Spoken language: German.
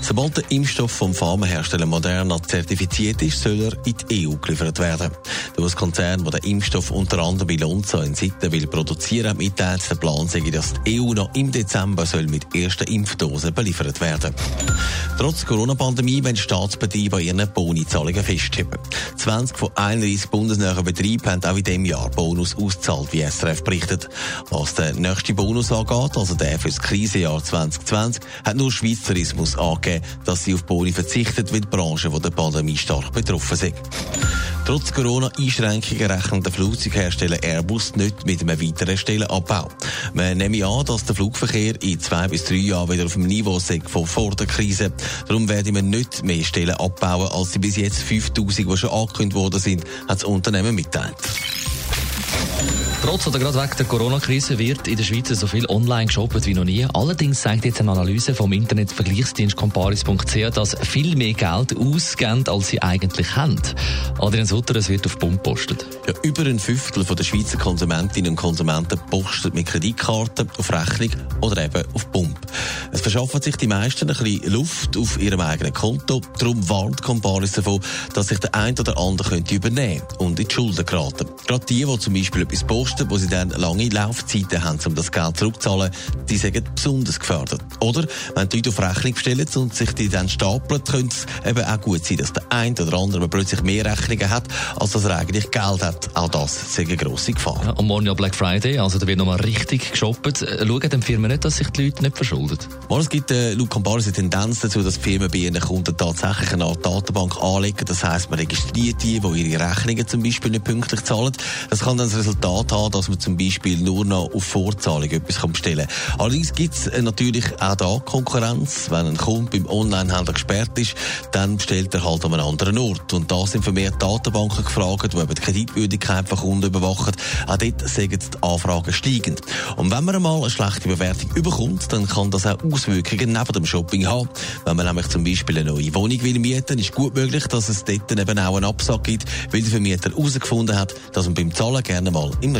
Sobald der Impfstoff vom Pharmahersteller Moderna zertifiziert ist, soll er in die EU geliefert werden. Der US-Konzern, der den Impfstoff unter anderem bei Lonza in Sitten will produzieren, hat mitteilt, der Plan sei, dass die EU noch im Dezember soll mit ersten Impfdosen beliefert werden. Trotz Corona-Pandemie wollen Staatsbetriebe bei ihren Bonizahlungen festheben. 20 von 31 bundesnäheren Betrieben haben auch in diesem Jahr Bonus ausgezahlt, wie SRF berichtet. Was der nächste Bonus angeht, also der für das Krisenjahr 2020, hat nur Schweiz Tourismus angegeben, dass sie auf Boni verzichtet, weil die Branche von der Pandemie stark betroffen sind. Trotz Corona-Einschränkungen rechnet der Flugzeughersteller Airbus nicht mit einem weiteren Stellenabbau. Man nehme an, dass der Flugverkehr in zwei bis drei Jahren wieder auf dem Niveau ist von vor der Krise. Darum werden wir nicht mehr Stellen abbauen, als die bis jetzt 5000, die schon angekündigt worden sind, hat das Unternehmen mitteilt. Trotz oder gerade wegen der Corona-Krise wird in der Schweiz so viel online geshoppt wie noch nie. Allerdings sagt jetzt eine Analyse vom Internetvergleichsdienst comparis.ch, dass viel mehr Geld ausgeben, als sie eigentlich haben. Adrian Sutter, es wird auf Pump postet. Ja, über ein Fünftel der Schweizer Konsumentinnen und Konsumenten postet mit Kreditkarten auf Rechnung oder eben auf Pump. Es verschaffen sich die meisten ein bisschen Luft auf ihrem eigenen Konto. Darum warnt Comparis davon, dass sich der ein oder andere könnte übernehmen und in die Schulden geraten. Gerade die, die zum Beispiel etwas posten, wo sie dann lange Laufzeiten haben, um das Geld zurückzuzahlen, die sind besonders gefördert. Oder wenn die Leute auf Rechnung bestellen und sich die dann stapeln, könnte es eben auch gut sein, dass der ein oder andere plötzlich mehr Rechnungen hat, als dass er eigentlich Geld hat. Auch das ist eine grosse Gefahr. Ja, am Morgen ja Black Friday, also da wird nochmal richtig geshoppt. Äh, schauen die Firmen nicht, dass sich die Leute nicht verschulden? Mal, es gibt äh, laut Comparis eine Tendenz dazu, dass die Firmen bei ihren Kunden tatsächlich eine Art Datenbank anlegen. Das heisst, man registriert die, die ihre Rechnungen zum Beispiel nicht pünktlich zahlen. Das kann dann das Resultat haben, dass man zum Beispiel nur noch auf Vorzahlung etwas bestellen kann. Allerdings gibt es äh, natürlich auch da Konkurrenz. Wenn ein Kunde beim Onlinehändler gesperrt ist, dann bestellt er halt an einem anderen Ort. Und da sind vermehrt Datenbanken gefragt, die eben die Kreditwürdigkeit von Kunden überwachen. Auch dort sagen die Anfragen steigend. Und wenn man einmal eine schlechte Bewertung überkommt, dann kann das auch Auswirkungen neben dem Shopping haben. Wenn man nämlich zum Beispiel eine neue Wohnung will mieten, ist gut möglich, dass es dort eben auch einen Absag gibt, weil der Vermieter herausgefunden hat, dass man beim Zahlen gerne mal im